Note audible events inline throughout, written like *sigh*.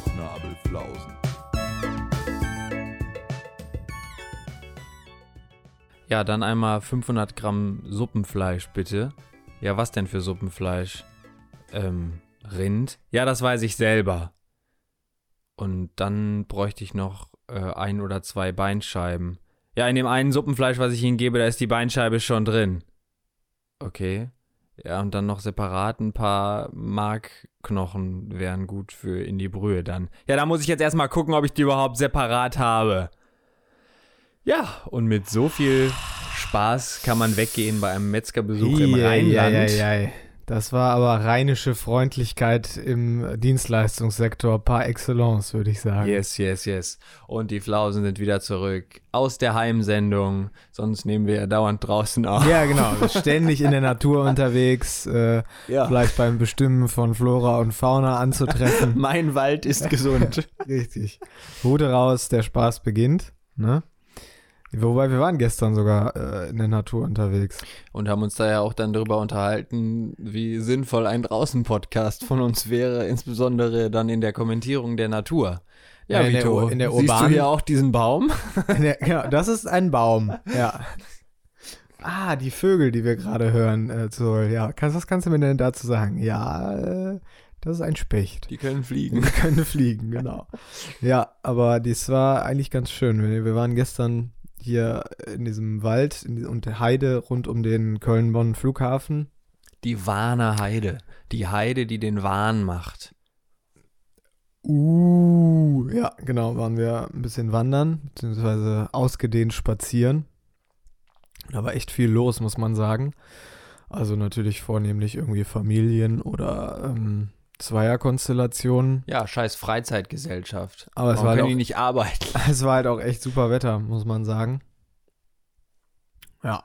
Bauchnabelflausen. Ja, dann einmal 500 Gramm Suppenfleisch, bitte. Ja, was denn für Suppenfleisch? Ähm, Rind? Ja, das weiß ich selber. Und dann bräuchte ich noch äh, ein oder zwei Beinscheiben. Ja, in dem einen Suppenfleisch, was ich Ihnen gebe, da ist die Beinscheibe schon drin. Okay. Ja, und dann noch separat ein paar Markknochen wären gut für in die Brühe dann. Ja, da muss ich jetzt erstmal gucken, ob ich die überhaupt separat habe. Ja, und mit so viel Spaß kann man weggehen bei einem Metzgerbesuch im Rheinland. Eieiei. Das war aber rheinische Freundlichkeit im Dienstleistungssektor par excellence, würde ich sagen. Yes, yes, yes. Und die Flausen sind wieder zurück aus der Heimsendung. Sonst nehmen wir ja dauernd draußen auf. Ja, genau. Ständig in der Natur *laughs* unterwegs, äh, Ja. vielleicht beim Bestimmen von Flora und Fauna anzutreffen. *laughs* Mein Wald ist gesund. *laughs* Richtig. Hute raus, der Spaß beginnt. Ne? Wobei wir waren gestern sogar äh, in der Natur unterwegs. Und haben uns da ja auch dann darüber unterhalten, wie sinnvoll ein Draußen-Podcast von uns wäre, insbesondere dann in der Kommentierung der Natur. Ja, Ja, in der Vito, Ur- in der siehst du urbanen- hier auch diesen Baum? *laughs* Ja, genau, das ist ein Baum. Ja. Ah, die Vögel, die wir gerade hören. Äh, so, ja, kannst, was kannst du mir denn dazu sagen? Ja, äh, das ist ein Specht. Die können Die fliegen. können fliegen, genau. Ja, aber das war eigentlich ganz schön. Wir wir waren gestern hier in diesem Wald in und der Heide rund um den Köln-Bonn Flughafen. Die Warner Heide. Die Heide, die den Wahn macht. Uh, ja, genau, waren wir ein bisschen wandern, beziehungsweise ausgedehnt spazieren. Da war echt viel los, muss man sagen. Also natürlich vornehmlich irgendwie Familien oder ähm, Zweierkonstellationen. Ja, scheiß Freizeitgesellschaft. Aber es Warum war, halt können die auch, nicht arbeiten? *laughs* es war halt auch echt super Wetter, muss man sagen. Ja,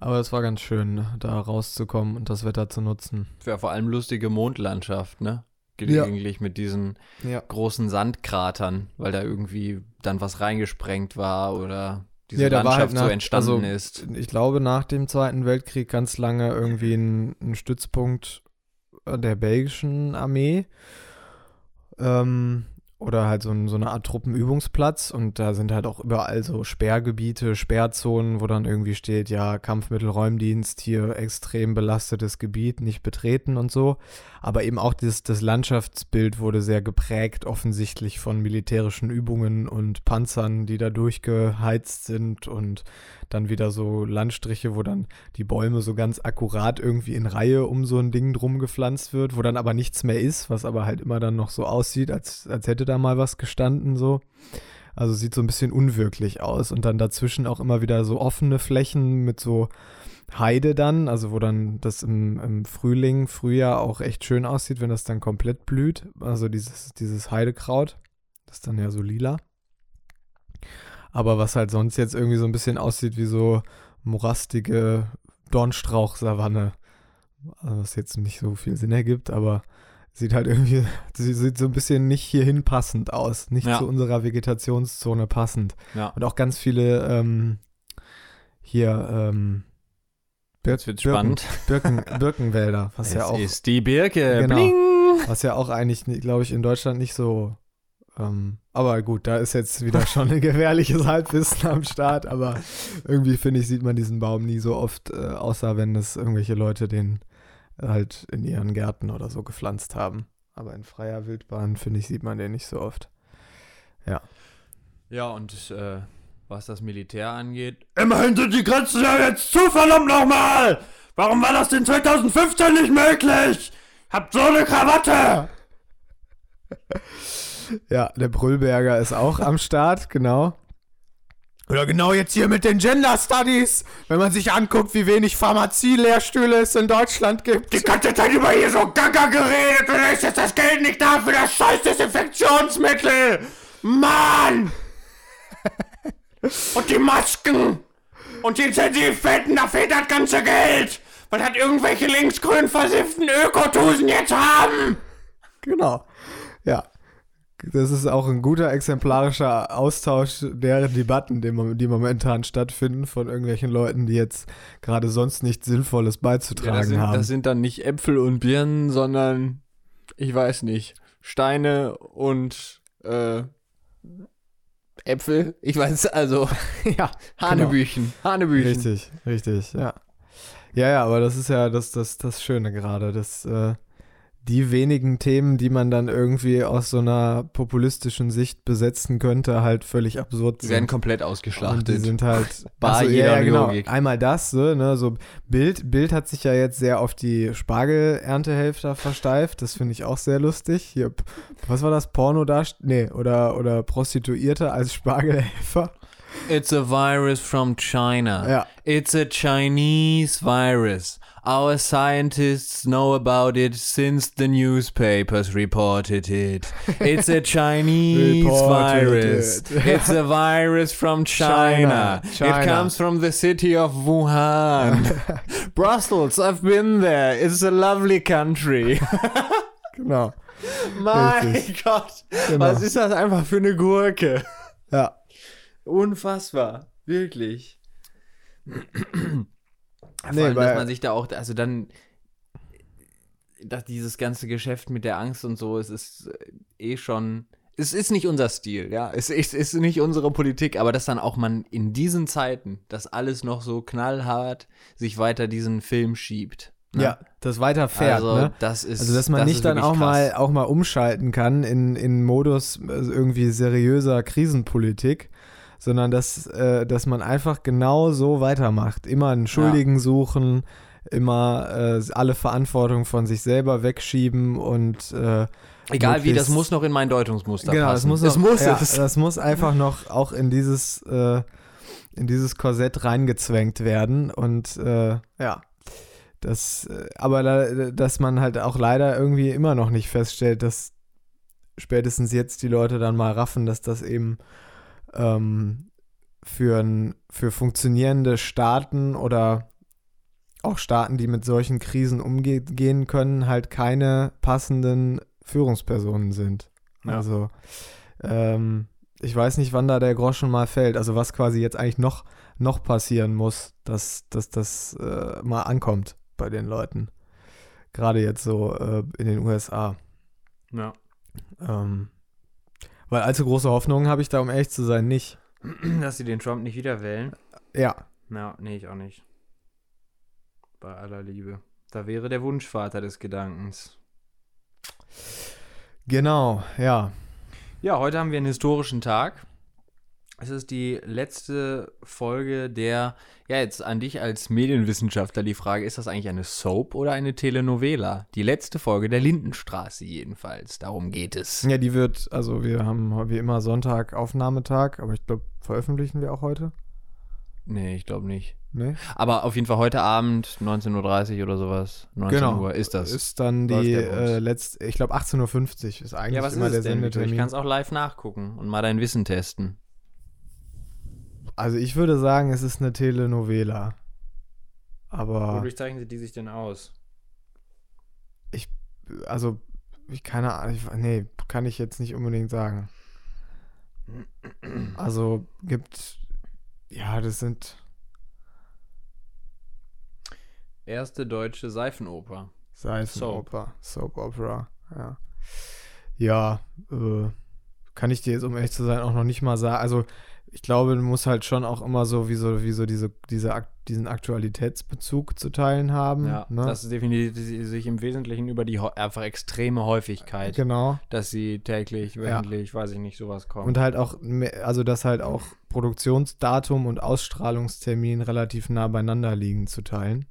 aber es war ganz schön, da rauszukommen und das Wetter zu nutzen. Wäre vor allem lustige Mondlandschaft, ne? Gelegentlich mit diesen Ja. großen Sandkratern, weil da irgendwie dann was reingesprengt war oder diese Ja, war Landschaft halt so nach- entstanden also, ist. Ich glaube, nach dem Zweiten Weltkrieg ganz lange irgendwie ein, ein Stützpunkt der belgischen Armee. Ähm, oder halt so, ein, so eine Art Truppenübungsplatz. Und da sind halt auch überall so Sperrgebiete, Sperrzonen, wo dann irgendwie steht, ja, Kampfmittelräumdienst, hier extrem belastetes Gebiet, nicht betreten und so. Aber eben auch das, das Landschaftsbild wurde sehr geprägt, offensichtlich von militärischen Übungen und Panzern, die da durchgeheizt sind und dann wieder so Landstriche, wo dann die Bäume so ganz akkurat irgendwie in Reihe um so ein Ding drum gepflanzt wird, wo dann aber nichts mehr ist, was aber halt immer dann noch so aussieht, als, als hätte da mal was gestanden so. Also sieht so ein bisschen unwirklich aus und dann dazwischen auch immer wieder so offene Flächen mit so Heide dann, also wo dann das im, im Frühling, Frühjahr auch echt schön aussieht, wenn das dann komplett blüht. Also dieses, dieses Heidekraut, das ist dann ja so lila. Aber was halt sonst jetzt irgendwie so ein bisschen aussieht wie so morastige Dornstrauchsavanne. Also was jetzt nicht so viel Sinn ergibt, aber sieht halt irgendwie, *laughs* sie sieht so ein bisschen nicht hierhin passend aus, nicht Ja. zu unserer Vegetationszone passend. Ja. Und auch ganz viele ähm, hier ähm, Bir Jetzt wird's Birken, spannend. Birken, *laughs* Birkenwälder, was ja es auch ist die Birke. Genau. Bling. was ja auch eigentlich, glaube ich, in Deutschland nicht so. Ähm, aber gut, da ist jetzt wieder schon ein *laughs* gefährliches Halbwissen am Start. Aber irgendwie finde ich, sieht man diesen Baum nie so oft, äh, außer wenn es irgendwelche Leute den halt in ihren Gärten oder so gepflanzt haben. Aber in freier Wildbahn, finde ich, sieht man den nicht so oft. Ja, und äh, was das Militär angeht, Immerhin sind die Grenzen ja jetzt zu, verdammt nochmal! Warum war das denn 2015 nicht möglich? Habt so eine Krawatte! Ja, der Brüllberger ist auch am Start, genau. Oder genau jetzt hier mit den Gender Studies, wenn man sich anguckt, wie wenig Pharmazie-Lehrstühle es in Deutschland gibt. Die ganze Zeit über hier so gaga geredet und ist jetzt das Geld nicht da für das scheiß Desinfektionsmittel! Mann! *laughs* Und die Masken! Und die Intensivbetten, da fehlt das ganze Geld! Weil hat irgendwelche linksgrün versifften Ökotusen jetzt haben! Genau. Ja. Das ist auch ein guter exemplarischer Austausch der Debatten, die, mom- die momentan stattfinden von irgendwelchen Leuten, die jetzt gerade sonst nichts Sinnvolles ja, das, beizutragen sind, haben. das sind dann nicht Äpfel und Birnen, sondern ich weiß nicht, Steine und äh, Äpfel. Ich weiß, also *laughs* ja, Hanebüchen. Hanebüchen. richtig, richtig, ja. Ja, ja, aber das ist ja das, das, das Schöne gerade, dass äh, die wenigen Themen, die man dann irgendwie aus so einer populistischen Sicht besetzen könnte, halt völlig absurd Die werden sind. komplett Und die ausgeschlachtet. sind halt *laughs* Bar Ach so, jeder ja, genau. Logik. Einmal das, so, ne, so Bild, Bild hat sich ja jetzt sehr auf die Spargelerntehelfer versteift. Das finde ich auch sehr lustig. Hier, was war das? Porno da? Nee, oder, oder Prostituierte als Spargelhelfer. It's a virus from China. Ja. It's a Chinese virus. Our scientists know about it since the newspapers reported it. *laughs* It's a Chinese virus. it. *laughs* It's a virus from China. China. China. It comes from the city of Wuhan. *laughs* Brussels, I've been there. It's a lovely country. Genau. mein Richtig. Gott, Genau. was ist das einfach für eine Gurke? Ja. Unfassbar. Wirklich. Vor Nee, allem, dass man sich da auch, also dann, dass dieses ganze Geschäft mit der Angst und so, es ist äh, eh schon, es ist nicht unser Stil, ja, es ist, ist nicht unsere Politik, aber dass dann auch man in diesen Zeiten, dass alles noch so knallhart sich weiter diesen Film schiebt. ne? Ja, das weiter fährt, also, ne? das ist, Also, dass man das nicht dann auch mal, auch mal umschalten kann in, in Modus äh, irgendwie seriöser Krisenpolitik, sondern dass, äh, dass man einfach genau so weitermacht. Immer einen Schuldigen suchen, immer äh, alle Verantwortung von sich selber wegschieben und äh, Egal wie, das muss noch in mein Deutungsmuster genau, passen. das muss, noch, muss ja, es. das muss einfach noch auch in dieses äh, in dieses Korsett reingezwängt werden und äh, ja das äh, aber da, dass man halt auch leider irgendwie immer noch nicht feststellt, dass spätestens jetzt die Leute dann mal raffen, dass das eben ähm, für, ein, für funktionierende Staaten oder auch Staaten, die mit solchen Krisen umgehen können, halt keine passenden Führungspersonen sind. Ja. Also ähm, ich weiß nicht, wann da der Groschen mal fällt. Also was quasi jetzt eigentlich noch, noch passieren muss, dass, dass das äh, mal ankommt bei den Leuten. Gerade jetzt so äh, in den USA. Ja. Ähm, weil allzu große Hoffnungen habe ich da, um ehrlich zu sein, nicht. *clears throat* Dass sie den Trump nicht wieder wählen. Ja, Ja, nee, ich auch nicht. Bei aller Liebe. Da wäre der Wunschvater des Gedankens. genau, ja. Ja, heute haben wir einen historischen Tag. Es ist die letzte Folge der, ja, jetzt an dich als Medienwissenschaftler die Frage, ist das eigentlich eine Soap oder eine Telenovela? Die letzte Folge der Lindenstraße jedenfalls. Darum geht es. Ja, die wird, also wir haben wie immer Sonntag Aufnahmetag, aber ich glaube, veröffentlichen wir auch heute? Nee, ich glaube nicht. Nee? Aber auf jeden Fall heute Abend, 19.30 Uhr oder sowas, 19 Genau. Uhr ist das. Ist dann die äh, letzte, ich glaube 18.50 Uhr ist eigentlich ja, was immer ist der denn? Mito? Ich Sendetermin. kann es auch live nachgucken und mal dein Wissen testen. Also ich würde sagen, es ist eine Telenovela. Aber, Wodurch zeichnen sie die sich denn aus? also, ich keine Ahnung, ich, nee, kann ich jetzt nicht unbedingt sagen. Also gibt, ja, das sind Erste deutsche Seifenoper. Seifenoper, Soap Opera, ja. Ja, äh, kann ich dir jetzt, um ehrlich zu sein, auch noch nicht mal sagen. Also, ich glaube, du musst halt schon auch immer so wie so, wie so diese, diese, diesen Aktualitätsbezug zu teilen haben. Ja, ne? das definiert sich im Wesentlichen über die einfach extreme Häufigkeit, genau. dass sie täglich, wöchentlich, weiß ich nicht, sowas kommt. Und halt auch, also dass halt auch Produktionsdatum und Ausstrahlungstermin relativ nah beieinander liegen zu teilen.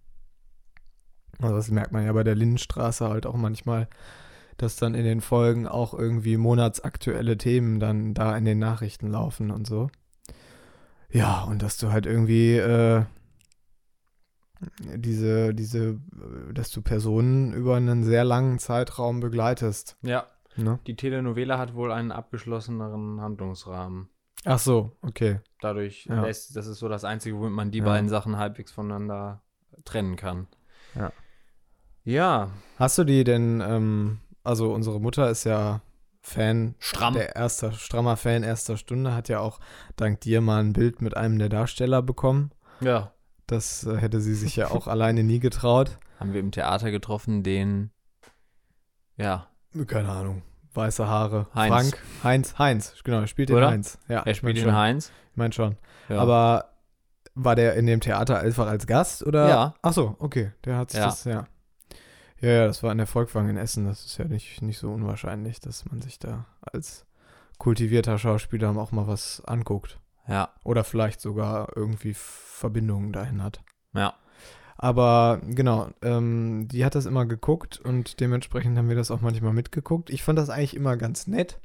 Also das merkt man ja bei der Lindenstraße halt auch manchmal, dass dann in den Folgen auch irgendwie monatsaktuelle Themen dann da in den Nachrichten laufen und so. Ja, und dass du halt irgendwie äh, diese, diese, äh, dass du Personen über einen sehr langen Zeitraum begleitest. ja, Ne? die Telenovela hat wohl einen abgeschlosseneren Handlungsrahmen. Ach so, okay. Dadurch Ja. lässt, das ist so das Einzige, womit man die Ja. beiden Sachen halbwegs voneinander trennen kann. Ja. Ja, Hast du die denn, ähm, also unsere Mutter ist ja Fan, Stramm. der erster, strammer Fan erster Stunde, hat ja auch dank dir mal ein Bild mit einem der Darsteller bekommen. ja. Das äh, hätte sie sich ja auch *laughs* alleine nie getraut. Haben wir im Theater getroffen, den, ja, Keine Ahnung. weiße Haare. Heinz. Frank, Heinz, Heinz, genau, er spielt den Oder? Heinz. Ja, Er ich spielt mein den schon. Heinz. Ich meine schon. Ja. Aber war der in dem Theater einfach als Gast oder? Ja. Ach so, okay, der hat Ja. das, ja. Ja, ja, das war in der Volkwang in Essen. Das ist ja nicht, nicht so unwahrscheinlich, dass man sich da als kultivierter Schauspieler auch mal was anguckt. ja, Oder vielleicht sogar irgendwie Verbindungen dahin hat. ja. Aber genau, ähm, die hat das immer geguckt und dementsprechend haben wir das auch manchmal mitgeguckt. Ich fand das eigentlich immer ganz nett,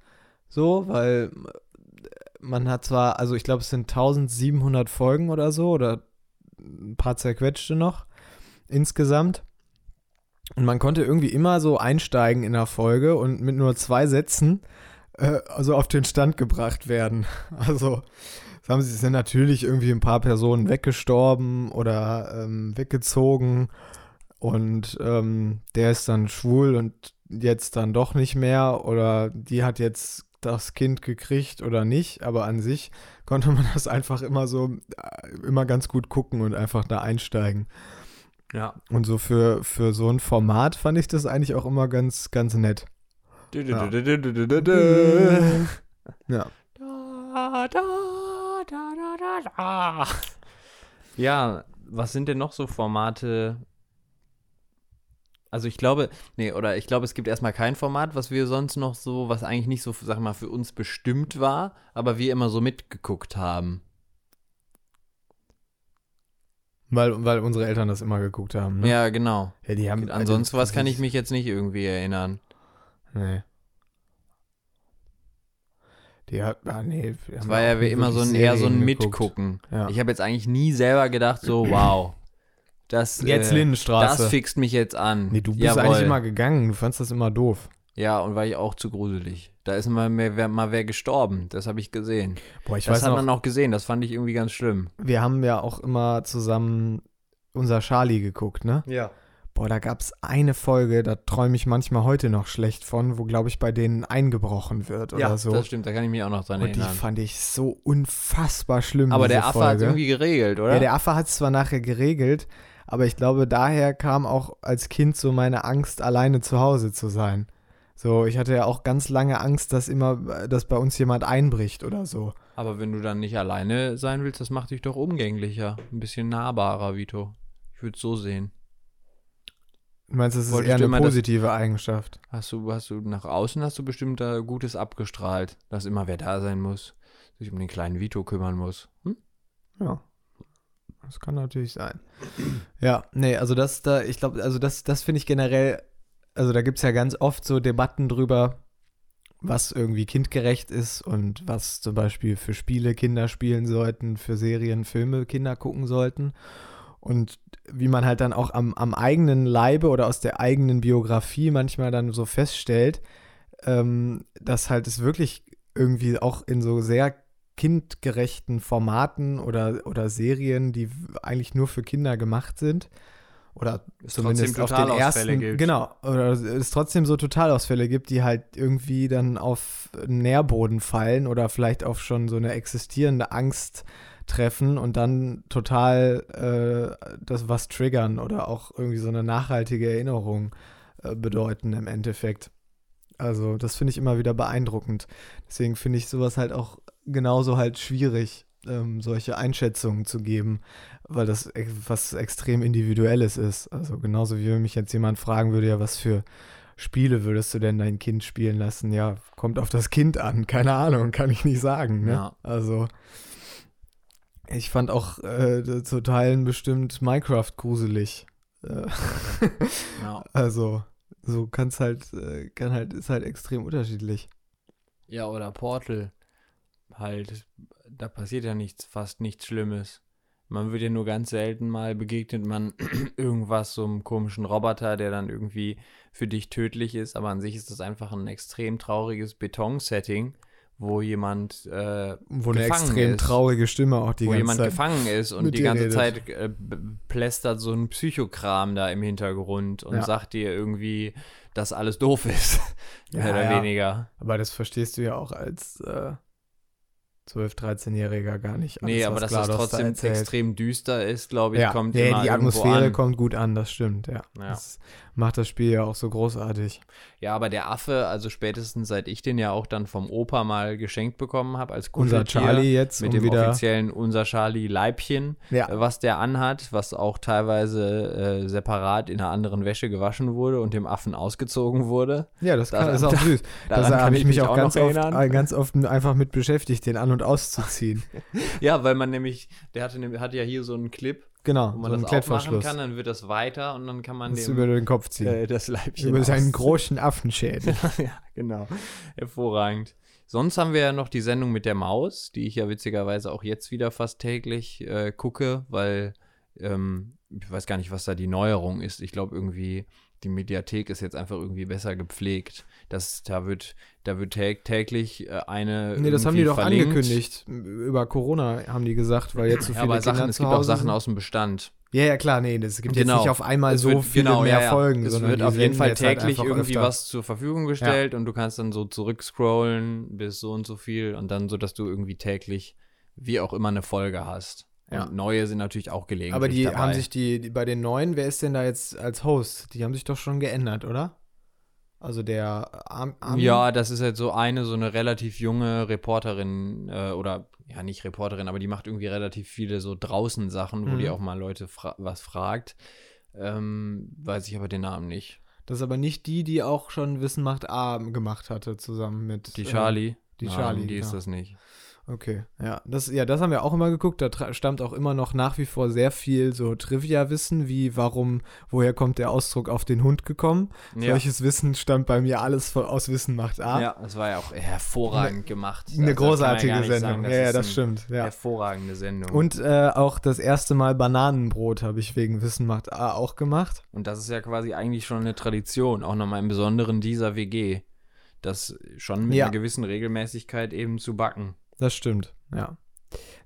so, weil äh, man hat zwar, also ich glaube, es sind 1700 Folgen oder so oder ein paar zerquetschte noch insgesamt. Und man konnte irgendwie immer so einsteigen in der Folge und mit nur zwei Sätzen äh, also auf den Stand gebracht werden. *laughs* Also haben sie sind natürlich irgendwie ein paar Personen weggestorben oder ähm, weggezogen und ähm, der ist dann schwul und jetzt dann doch nicht mehr oder die hat jetzt das Kind gekriegt oder nicht, aber an sich konnte man *laughs* das einfach immer so äh, immer ganz gut gucken und einfach da einsteigen. Ja. Und so für, für so ein Format fand ich das eigentlich auch immer ganz, ganz nett. Ja. Ja. Da, da, da, da, da, da. Ja, was sind denn noch so Formate? Also ich glaube, nee, oder ich glaube, es gibt erstmal kein Format, was wir sonst noch so, was eigentlich nicht so, sag mal, für uns bestimmt war, aber wir immer so mitgeguckt haben. Weil, weil unsere Eltern das immer geguckt haben. Ne? Ja, genau. ja die haben Ansonsten was kann ich das- mich jetzt nicht irgendwie erinnern. Nee. Die hat, ah, nee. haben war ja wie immer so ein eher so ein. Mitgucken. Ja. Ich habe jetzt eigentlich nie selber gedacht, so, *clears throat* wow. Das, Jetzt äh, Lindenstraße. das fixt mich jetzt an. nee, du bist Jawohl. eigentlich immer gegangen. Du fandst das immer doof. Ja, und war ich auch zu gruselig. Da ist mal, mehr, wer, mal wer gestorben. Das habe ich gesehen. Boah, ich das weiß hat noch, man auch gesehen. Das fand ich irgendwie ganz schlimm. wir haben ja auch immer zusammen unser Charlie geguckt, ne? Ja. Boah, da gab es eine Folge, da träume ich manchmal heute noch schlecht von, wo, glaube ich, bei denen eingebrochen wird oder so. das stimmt. Da kann ich mich auch noch dran Und die erinnern. fand ich so unfassbar schlimm. Aber diese der Affe hat Folge. irgendwie geregelt, oder? Ja, der Affe hat es zwar nachher geregelt, aber ich glaube, daher kam auch als Kind so meine Angst, alleine zu Hause zu sein. So, ich hatte ja auch ganz lange Angst, dass immer, dass bei uns jemand einbricht oder so. Aber wenn du dann nicht alleine sein willst, das macht dich doch umgänglicher. Ein bisschen nahbarer, Vito. Ich würde es so sehen. Du meinst, das ist Wolltest eher eine immer positive Eigenschaft? Hast du, hast du nach außen hast du bestimmt da Gutes abgestrahlt, dass immer wer da sein muss, sich um den kleinen Vito kümmern muss. Hm? Ja. Das kann natürlich sein. Ja, nee, also das da, ich glaube, also das, das finde ich generell, also da gibt es ja ganz oft so Debatten drüber, was irgendwie kindgerecht ist und was zum Beispiel für Spiele Kinder spielen sollten, für Serien, Filme Kinder gucken sollten. Und wie man halt dann auch am, am eigenen Leibe oder aus der eigenen Biografie manchmal dann so feststellt, ähm, dass halt es wirklich irgendwie auch in so sehr kindgerechten Formaten oder, oder Serien, die eigentlich nur für Kinder gemacht sind. Oder Es zumindest auf den ersten. gibt. Genau. Oder es trotzdem so Totalausfälle gibt, die halt irgendwie dann auf Nährboden fallen oder vielleicht auf schon so eine existierende Angst treffen und dann total äh, das was triggern oder auch irgendwie so eine nachhaltige Erinnerung äh, bedeuten im Endeffekt. Also das finde ich immer wieder beeindruckend. Deswegen finde ich sowas halt auch genauso halt schwierig, ähm, solche Einschätzungen zu geben, weil das was extrem individuelles ist. Also genauso wie wenn mich jetzt jemand fragen würde, ja, was für Spiele würdest du denn dein Kind spielen lassen? Ja, kommt auf das Kind an, *laughs* keine Ahnung, kann ich nicht sagen. Ne? Ja. Also ich fand auch äh, zu Teilen bestimmt Minecraft gruselig. Äh, Ja. *laughs* also so kann es halt, äh, kann halt, ist halt extrem unterschiedlich. ja, oder Portal. Halt, da passiert ja nichts, fast nichts Schlimmes. Man wird ja nur ganz selten mal begegnet man *clears throat* irgendwas, so einem komischen Roboter, der dann irgendwie für dich tödlich ist, aber an sich ist das einfach ein extrem trauriges Betonsetting, wo jemand äh, Wo eine extrem ist. traurige Stimme auch die wo ganze jemand Zeit. gefangen ist und die ganze redet. Zeit äh, plästert so ein Psychokram da im Hintergrund und Ja. sagt dir irgendwie, dass alles doof ist. *laughs* Ja, Mehr oder ja. weniger. Aber das verstehst du ja auch als, äh, 12-, 13-Jähriger gar nicht. Nee, alles, aber was dass das da trotzdem erzählt. extrem düster ist, glaube ich, ja, kommt nee, immer die Atmosphäre an. kommt gut an, das stimmt, ja. Ja. Das macht das Spiel ja auch so großartig. Ja, aber der Affe, also spätestens seit ich den ja auch dann vom Opa mal geschenkt bekommen habe als Unser Kuscheltier Charlie jetzt, mit dem wieder. offiziellen Unser Charlie Leibchen, Ja. was der anhat, was auch teilweise äh, separat in einer anderen Wäsche gewaschen wurde und dem Affen ausgezogen wurde. Ja, das kann, ist auch *laughs* süß. Da kann habe ich ich mich auch ganz oft, äh, ganz oft einfach mit beschäftigt, den an- und auszuziehen. *laughs* Ja, weil man nämlich, der hatte, hatte ja hier so einen Clip, Genau, wo man so das aufmachen Klettverschluss. kann, dann wird das weiter und dann kann man Das dem über den Kopf ziehen. äh, das Leibchen über seinen großen Affenschädel. *laughs* ja, genau. Hervorragend. Sonst haben wir ja noch die Sendung mit der Maus, die ich ja witzigerweise auch jetzt wieder fast täglich äh, gucke, weil ähm, ich weiß gar nicht, was da die Neuerung ist. Ich glaube irgendwie, die Mediathek ist jetzt einfach irgendwie besser gepflegt. Das, da wird, da wird tä täglich äh, eine. Nee, das haben die doch verlinkt. angekündigt. Über Corona haben die gesagt, weil jetzt so Ja, viele aber Kinder Sachen, es gibt auch Sachen aus dem Bestand. Ja, ja, klar, nee, es gibt Genau. jetzt nicht auf einmal so wird- viele genau, mehr ja, ja. Folgen, Es wird auf jeden Fall halt täglich einfach irgendwie öfter. was zur Verfügung gestellt und du kannst dann so zurückscrollen bis so und so viel und dann so, dass du irgendwie täglich wie auch immer eine Folge hast. Ja. Und neue sind natürlich auch gelegentlich Aber die dabei. haben sich die, die bei den neuen, wer ist denn da jetzt als Host? Die haben sich doch schon geändert, oder? Also der Arm, Armin? Ja, das ist halt so eine, so eine relativ junge Reporterin äh, oder ja, nicht Reporterin, aber die macht irgendwie relativ viele so draußen Sachen, wo Mhm. die auch mal Leute fra was fragt. Ähm, weiß ich aber den Namen nicht. Das ist aber nicht die, die auch schon Wissen macht A gemacht hatte, zusammen mit Die äh, Charlie? die Nein, Charlie, Die ist genau. das nicht. Okay, ja, das, ja, das haben wir auch immer geguckt. Da stammt auch immer noch nach wie vor sehr viel so Trivia-Wissen, wie warum, woher kommt der Ausdruck auf den Hund gekommen. Ja. Solches Wissen stammt bei mir alles aus Wissen macht A. Ja, das war ja auch hervorragend gemacht. Eine Also, ja großartige nicht Sendung. sagen, ja, ja, das stimmt. Ja. Hervorragende Sendung. Und äh, auch das erste Mal Bananenbrot habe ich wegen Wissen macht A auch gemacht. Und das ist ja quasi eigentlich schon eine Tradition, auch nochmal im Besonderen dieser WG, das schon mit Ja. einer gewissen Regelmäßigkeit eben zu backen. Das stimmt, ja.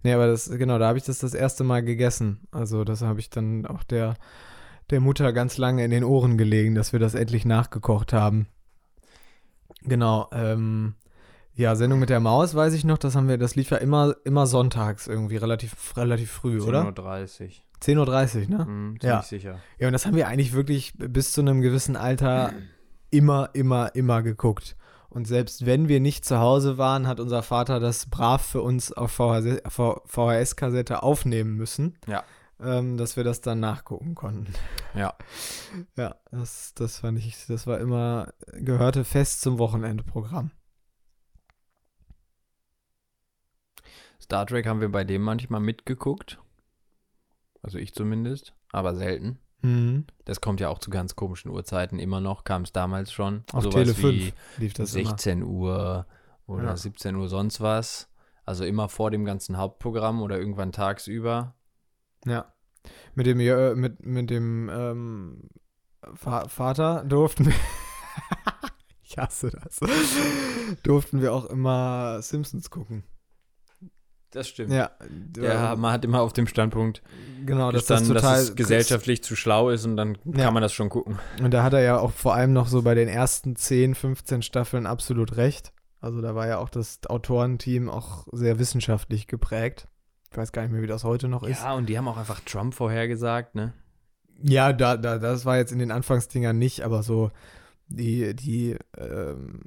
Nee, aber das, genau, da habe ich das das erste Mal gegessen. Also das habe ich dann auch der, der Mutter ganz lange in den Ohren gelegen, dass wir das endlich nachgekocht haben. Genau, ähm, ja, Sendung mit der Maus, weiß ich noch, das haben wir, das lief ja immer, immer sonntags irgendwie, relativ, relativ früh, oder? 10.30 Uhr. 10.30 Uhr, ne? Mhm, ziemlich Ja. sicher. Ja, und das haben wir eigentlich wirklich bis zu einem gewissen Alter immer, immer, immer geguckt. Und selbst wenn wir nicht zu Hause waren, hat unser Vater das brav für uns auf VHS-Kassette aufnehmen müssen. Ja. Ähm, dass wir das dann nachgucken konnten. Ja. *laughs* Ja, das, das fand ich, das war immer, gehörte fest zum Wochenendprogramm. Star Trek haben wir bei dem manchmal mitgeguckt. Also ich zumindest, aber selten. Mhm. Das kommt ja auch zu ganz komischen Uhrzeiten immer noch, kam es damals schon. Auf Sowas Tele wie 5 lief das immer. 16 Uhr oder Ja. 17 Uhr sonst was. Also immer vor dem ganzen Hauptprogramm oder irgendwann tagsüber. Ja. Mit dem, Jö- mit, mit dem ähm, Va Vater durften wir. *laughs* ich hasse das. durften wir auch immer Simpsons gucken. Das stimmt. Ja. Ja, man hat immer auf dem Standpunkt genau, dass das total dass es gesellschaftlich zu schlau ist und dann Ja. kann man das schon gucken. Und da hat er ja auch vor allem noch so bei den ersten 10, 15 Staffeln absolut recht. Also da war ja auch das Autorenteam auch sehr wissenschaftlich geprägt. Ich weiß gar nicht mehr, wie das heute noch ist. Ja, und die haben auch einfach Trump vorhergesagt, ne? Ja, da, da, das war jetzt in den Anfangsdingern nicht, aber so die, die ähm,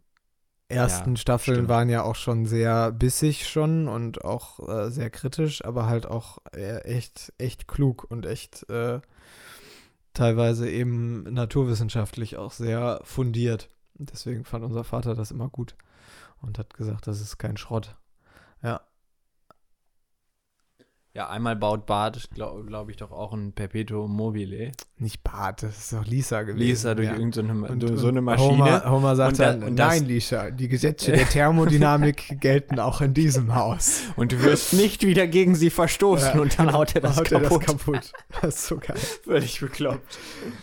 ersten Ja, Staffeln stimmt. waren ja auch schon sehr bissig schon und auch äh, sehr kritisch, aber halt auch äh, echt, echt klug und echt äh, teilweise eben naturwissenschaftlich auch sehr fundiert. Deswegen fand unser Vater das immer gut und hat gesagt, das ist kein Schrott. Ja, Ja, einmal baut Bart, glaube glaub ich, doch auch ein Perpetuum mobile. nicht Bart, das ist doch Lisa gewesen. Lisa durch ja. irgendeine Und, so, und so eine Maschine. Homer, Homer sagt Und da- dann, und nein, Lisa, die Gesetze der Thermodynamik *laughs* gelten auch in diesem Haus. Und du wirst nicht wieder gegen sie verstoßen. Ja, und dann haut er das Haut er kaputt. das kaputt. Das ist so geil. *laughs* Völlig bekloppt.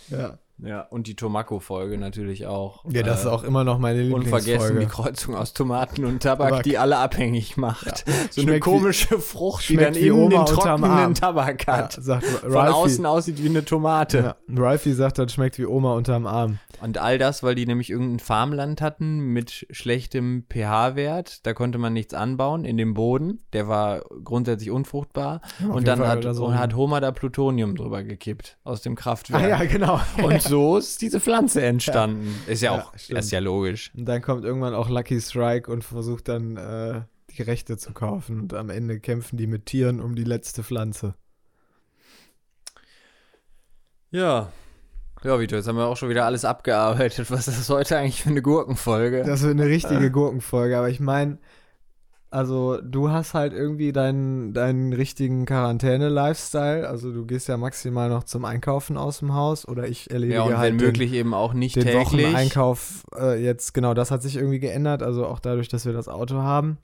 Ja. Ja, und die Tomako-Folge natürlich auch. Ja, das ist Äh, auch immer noch meine Unvergessen die Lieblingsfolge. Kreuzung aus Tomaten und Tabak, Tabak. die alle abhängig macht. So eine Schmeckt wie- komische Frucht, die dann Oma den trockenen. Tabak Ja, hat. sagt Von Ralphie. außen aussieht wie eine Tomate. Ja, Ralphie sagt, das schmeckt wie Oma unterm Arm. Und all das, weil die nämlich irgendein Farmland hatten mit schlechtem pH-Wert. Da konnte man nichts anbauen in dem Boden. Der war grundsätzlich unfruchtbar. Ja, und dann Fall hat, so. und hat Homer da Plutonium drüber gekippt aus dem Kraftwerk. Ah ja, genau. Und so ist diese Pflanze entstanden. Ist ja Ja, auch, stimmt. ist ja logisch. Und dann kommt irgendwann auch Lucky Strike und versucht dann äh, die Rechte zu kaufen. Und am Ende kämpfen die mit Tieren um die letzte Pflanze. Ja. Ja, Vito, jetzt haben wir auch schon wieder alles abgearbeitet. Was ist das heute eigentlich für eine Gurkenfolge? Das wird eine richtige Gurkenfolge, aber ich meine, also du hast halt irgendwie deinen, deinen richtigen Quarantäne-Lifestyle. Also du gehst ja maximal noch zum Einkaufen aus dem Haus oder ich erledige ja, und halt wenn den- möglich eben auch nicht den täglich. Wocheneinkauf äh, jetzt, genau, das hat sich irgendwie geändert. Also auch dadurch, dass wir das Auto haben,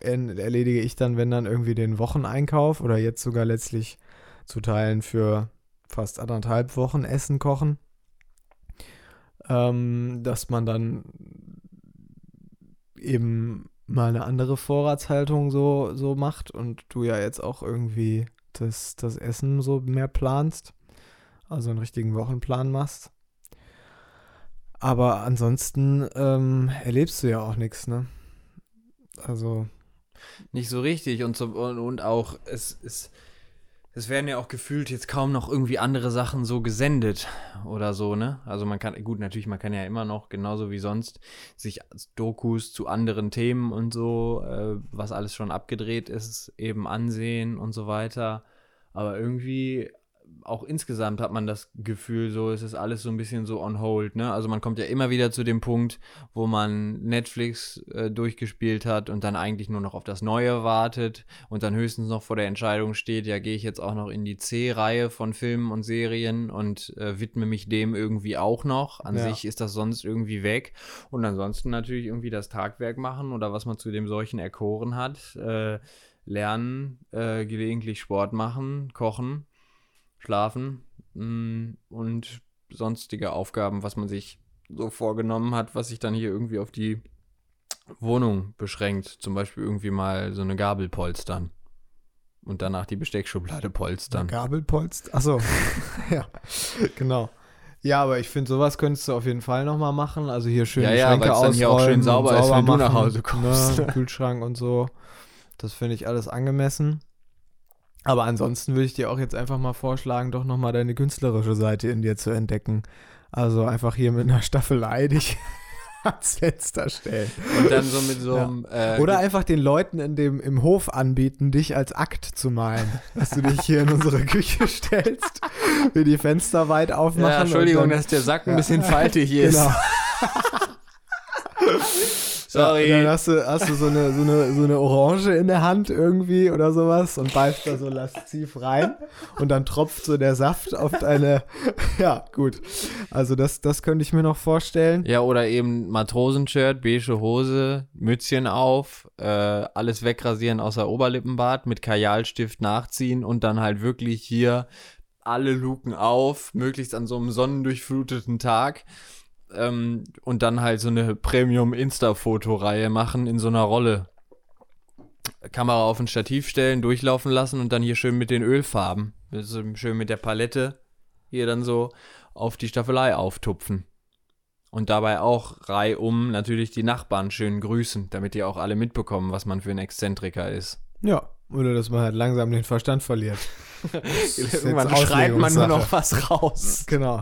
en- erledige ich dann, wenn dann irgendwie den Wocheneinkauf oder jetzt sogar letztlich zu Teilen für fast anderthalb Wochen Essen kochen. Ähm, dass man dann eben mal eine andere Vorratshaltung so, so macht und du ja jetzt auch irgendwie das, das Essen so mehr planst. Also einen richtigen Wochenplan machst. Aber ansonsten ähm, erlebst du ja auch nichts, ne? Also, Nicht so richtig und, so, und, und auch, es, es, es werden ja auch gefühlt jetzt kaum noch irgendwie andere Sachen so gesendet oder so, ne? Also man kann, gut, natürlich, man kann ja immer noch, genauso wie sonst, sich Dokus zu anderen Themen und so, äh, was alles schon abgedreht ist, eben ansehen und so weiter. Aber irgendwie auch insgesamt hat man das Gefühl, so es ist alles so ein bisschen so on hold, ne? Also man kommt ja immer wieder zu dem Punkt, wo man Netflix äh, durchgespielt hat und dann eigentlich nur noch auf das Neue wartet und dann höchstens noch vor der Entscheidung steht, ja, gehe ich jetzt auch noch in die C-Reihe von Filmen und Serien und äh, widme mich dem irgendwie auch noch. An Ja. sich ist das sonst irgendwie weg. Und ansonsten natürlich irgendwie das Tagwerk machen oder was man zu dem solchen erkoren hat. Äh, lernen, äh, gelegentlich Sport machen, kochen, schlafen mh, und sonstige Aufgaben, was man sich so vorgenommen hat, was sich dann hier irgendwie auf die Wohnung beschränkt. Zum Beispiel irgendwie mal so eine Gabel polstern. Und danach die Besteckschublade polstern. Gabelpolst. Achso, *laughs* ja, genau. Ja, aber ich finde, sowas könntest du auf jeden Fall nochmal machen. Also hier schön Ja, die ja, Schränke weil's dann hier auch schön ausräumen sauber und ist, wenn du nach machen, Hause kommst. Ne, Kühlschrank und so. Das finde ich alles angemessen. Aber ansonsten würde ich dir auch jetzt einfach mal vorschlagen, doch nochmal deine künstlerische Seite in dir zu entdecken. Also einfach hier mit einer Staffelei *laughs* dich ans Fenster stellen. Und dann so mit so Ja. einem. Äh, Oder einfach den Leuten in dem, im Hof anbieten, dich als Akt zu malen. Dass du dich hier in unsere Küche stellst, wir die Fenster weit aufmachen. ja, Entschuldigung, dann, dass der Sack ein Ja. bisschen faltig *laughs* ist. Genau. *laughs* Sorry. Ja, dann hast du, hast du so, eine, so, eine, so eine Orange in der Hand irgendwie oder sowas und beißt da so lasziv rein und dann tropft so der Saft auf deine. *laughs* Ja, gut. Also, das, das könnte ich mir noch vorstellen. Ja, oder eben Matrosenshirt, beige Hose, Mützchen auf, äh, alles wegrasieren außer Oberlippenbart, mit Kajalstift nachziehen und dann halt wirklich hier alle Luken auf, möglichst an so einem sonnendurchfluteten Tag. Ähm, und dann halt so eine Premium-Insta-Fotoreihe machen in so einer Rolle. Kamera auf ein Stativ stellen, durchlaufen lassen und dann hier schön mit den Ölfarben, so schön mit der Palette hier dann so auf die Staffelei auftupfen. Und dabei auch reihum natürlich die Nachbarn schön grüßen, damit die auch alle mitbekommen, was man für ein Exzentriker ist. Ja. Oder dass man halt langsam den Verstand verliert. *laughs* Irgendwann schreit man nur noch was raus. Genau.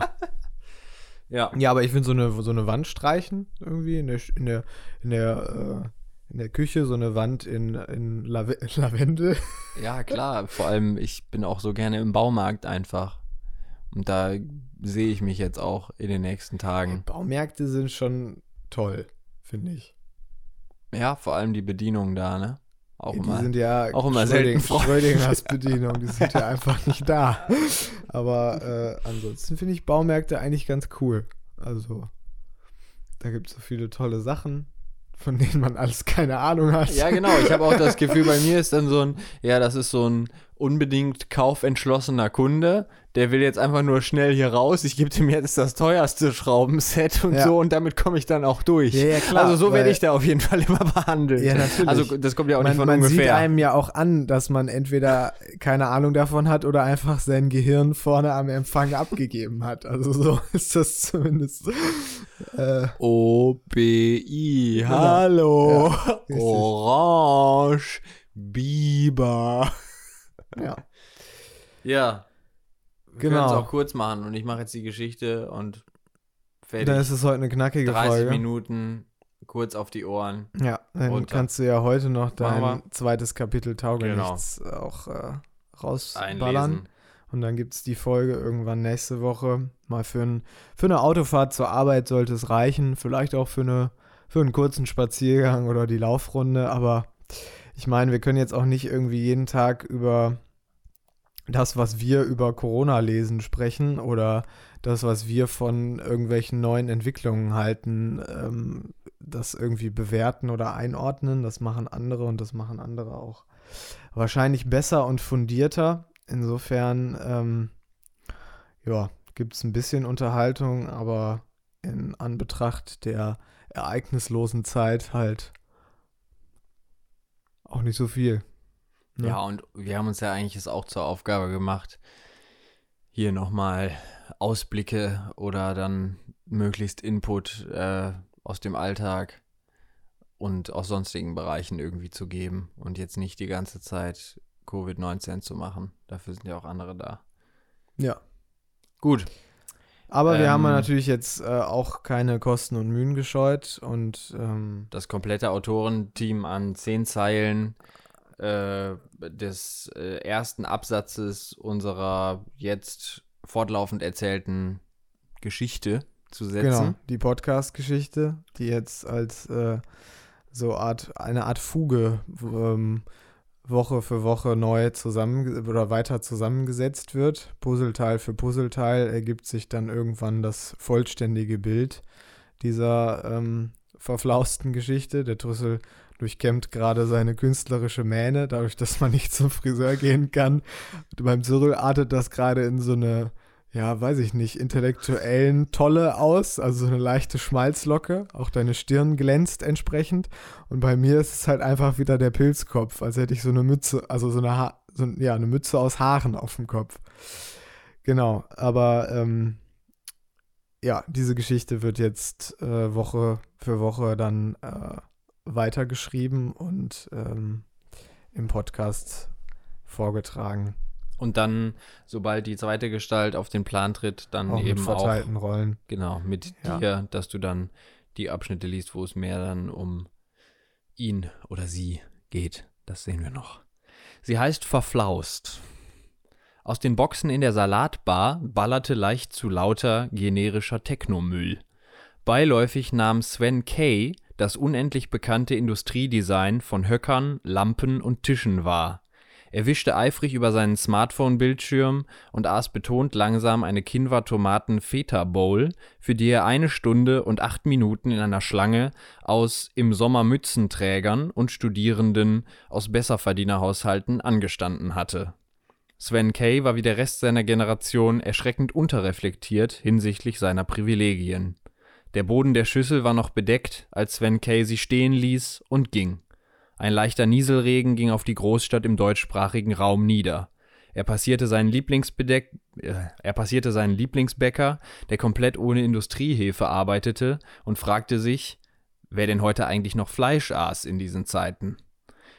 Ja. Ja, aber ich finde so eine, so eine Wand streichen irgendwie in der, in der, in der, äh, in der Küche, so eine Wand in, in Lave *laughs* Lavendel. Ja, klar. Vor allem, ich bin auch so gerne im Baumarkt einfach. Und da sehe ich mich jetzt auch in den nächsten Tagen. Baumärkte sind schon toll, finde ich. Ja, vor allem die Bedienung da, ne? Auch die immer. sind ja auch immer selten Schröding-. *laughs* Schrödingers Bedienung, die sind ja *laughs* einfach nicht da. Aber äh, ansonsten finde ich Baumärkte eigentlich ganz cool. Also, da gibt es so viele tolle Sachen, von denen man alles keine Ahnung hat. Ja, genau. Ich habe auch das Gefühl, bei *laughs* mir ist dann so ein, ja, das ist so ein unbedingt kaufentschlossener Kunde. Der will jetzt einfach nur schnell hier raus. Ich gebe dem jetzt das teuerste Schraubenset und Ja. so und damit komme ich dann auch durch. Ja, ja, klar, also so werde ich da auf jeden Fall immer behandelt. Ja, natürlich. Also das kommt ja auch man nicht von man sieht ungefähr. einem ja auch an, dass man entweder keine Ahnung davon hat oder einfach sein Gehirn vorne am Empfang abgegeben hat. Also so *laughs* ist das zumindest. Äh, OBI, Genau. hallo, Ja. Orange, Biber. Ja. Ja. Wir Genau. können es auch kurz machen und ich mache jetzt die Geschichte und fertig. Dann ist es heute eine knackige 30 Folge. Minuten, kurz auf die Ohren. Ja, dann runter. kannst du ja heute noch dein zweites Kapitel Taugenichts auch äh, rausballern. Einlesen. Und dann gibt es die Folge irgendwann nächste Woche. Mal für, ein, für eine Autofahrt zur Arbeit sollte es reichen. Vielleicht auch für, eine, für einen kurzen Spaziergang oder die Laufrunde. Aber ich meine, wir können jetzt auch nicht irgendwie jeden Tag über das, was wir über Corona lesen, sprechen oder das, was wir von irgendwelchen neuen Entwicklungen halten, ähm, das irgendwie bewerten oder einordnen. Das machen andere und das machen andere auch wahrscheinlich besser und fundierter. Insofern, ähm, ja, gibt es ein bisschen Unterhaltung, aber in Anbetracht der ereignislosen Zeit halt auch nicht so viel. Ne? Ja, und wir haben uns ja eigentlich es auch zur Aufgabe gemacht, hier nochmal Ausblicke oder dann möglichst Input äh, aus dem Alltag und aus sonstigen Bereichen irgendwie zu geben und jetzt nicht die ganze Zeit Covid-19 zu machen. Dafür sind ja auch andere da. Ja. Gut. Aber wir haben Ähm, natürlich jetzt äh, auch keine Kosten und Mühen gescheut und ähm, Das komplette Autorenteam an zehn Zeilen äh, des äh, ersten Absatzes unserer jetzt fortlaufend erzählten Geschichte zu setzen. genau, die Podcast-Geschichte, die jetzt als äh, so Art, eine Art Fuge ähm, Woche für Woche neu zusammen oder weiter zusammengesetzt wird. Puzzleteil für Puzzleteil ergibt sich dann irgendwann das vollständige Bild dieser ähm, verflausten Geschichte. Der Trüssel durchkämmt gerade seine künstlerische Mähne, dadurch, dass man nicht zum Friseur gehen kann. Beim Cyril artet das gerade in so eine, ja, weiß ich nicht, intellektuellen Tolle aus, also so eine leichte Schmalzlocke. Auch deine Stirn glänzt entsprechend. Und bei mir ist es halt einfach wieder der Pilzkopf, als hätte ich so eine Mütze, also so eine, ha so, ja, eine Mütze aus Haaren auf dem Kopf. Genau, aber ähm, ja, diese Geschichte wird jetzt äh, Woche für Woche dann äh, weitergeschrieben und ähm, im Podcast vorgetragen. Und dann, sobald die zweite Gestalt auf den Plan tritt, dann Auch mit eben auch verteilten Rollen. genau mit Ja. dir, dass du dann die Abschnitte liest, wo es mehr dann um ihn oder sie geht. Das sehen wir noch. Sie heißt Verflaust. Aus den Boxen in der Salatbar ballerte leicht zu lauter generischer Technomüll. Beiläufig nahm Sven Kay das unendlich bekannte Industriedesign von Höckern, Lampen und Tischen wahr. Er wischte eifrig über seinen Smartphone-Bildschirm und aß betont langsam eine Kinwa-Tomaten-Feta-Bowl, für die er eine Stunde und acht Minuten in einer Schlange aus im Sommer Mützenträgern und Studierenden aus Besserverdienerhaushalten angestanden hatte. Sven Kay war wie der Rest seiner Generation erschreckend unterreflektiert hinsichtlich seiner Privilegien. Der Boden der Schüssel war noch bedeckt, als Sven Kay sie stehen ließ und ging. Ein leichter Nieselregen ging auf die Großstadt im deutschsprachigen Raum nieder. Er passierte seinen Lieblingsbedeck, äh, er passierte seinen Lieblingsbäcker, der komplett ohne Industriehefe arbeitete, und fragte sich, wer denn heute eigentlich noch Fleisch aß in diesen Zeiten.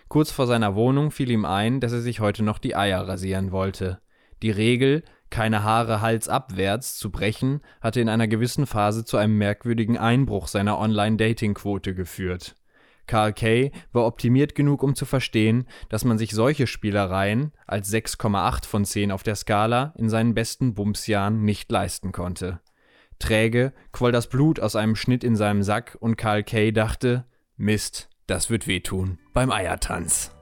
Kurz vor seiner Wohnung fiel ihm ein, dass er sich heute noch die Eier rasieren wollte. Die Regel, keine Haare halsabwärts zu brechen, hatte in einer gewissen Phase zu einem merkwürdigen Einbruch seiner Online-Dating-Quote geführt. Karl Kay war optimiert genug, um zu verstehen, dass man sich solche Spielereien als 6,8 von 10 auf der Skala in seinen besten Bumsjahren nicht leisten konnte. Träge quoll das Blut aus einem Schnitt in seinem Sack und Karl Kay dachte, Mist, das wird wehtun beim Eiertanz.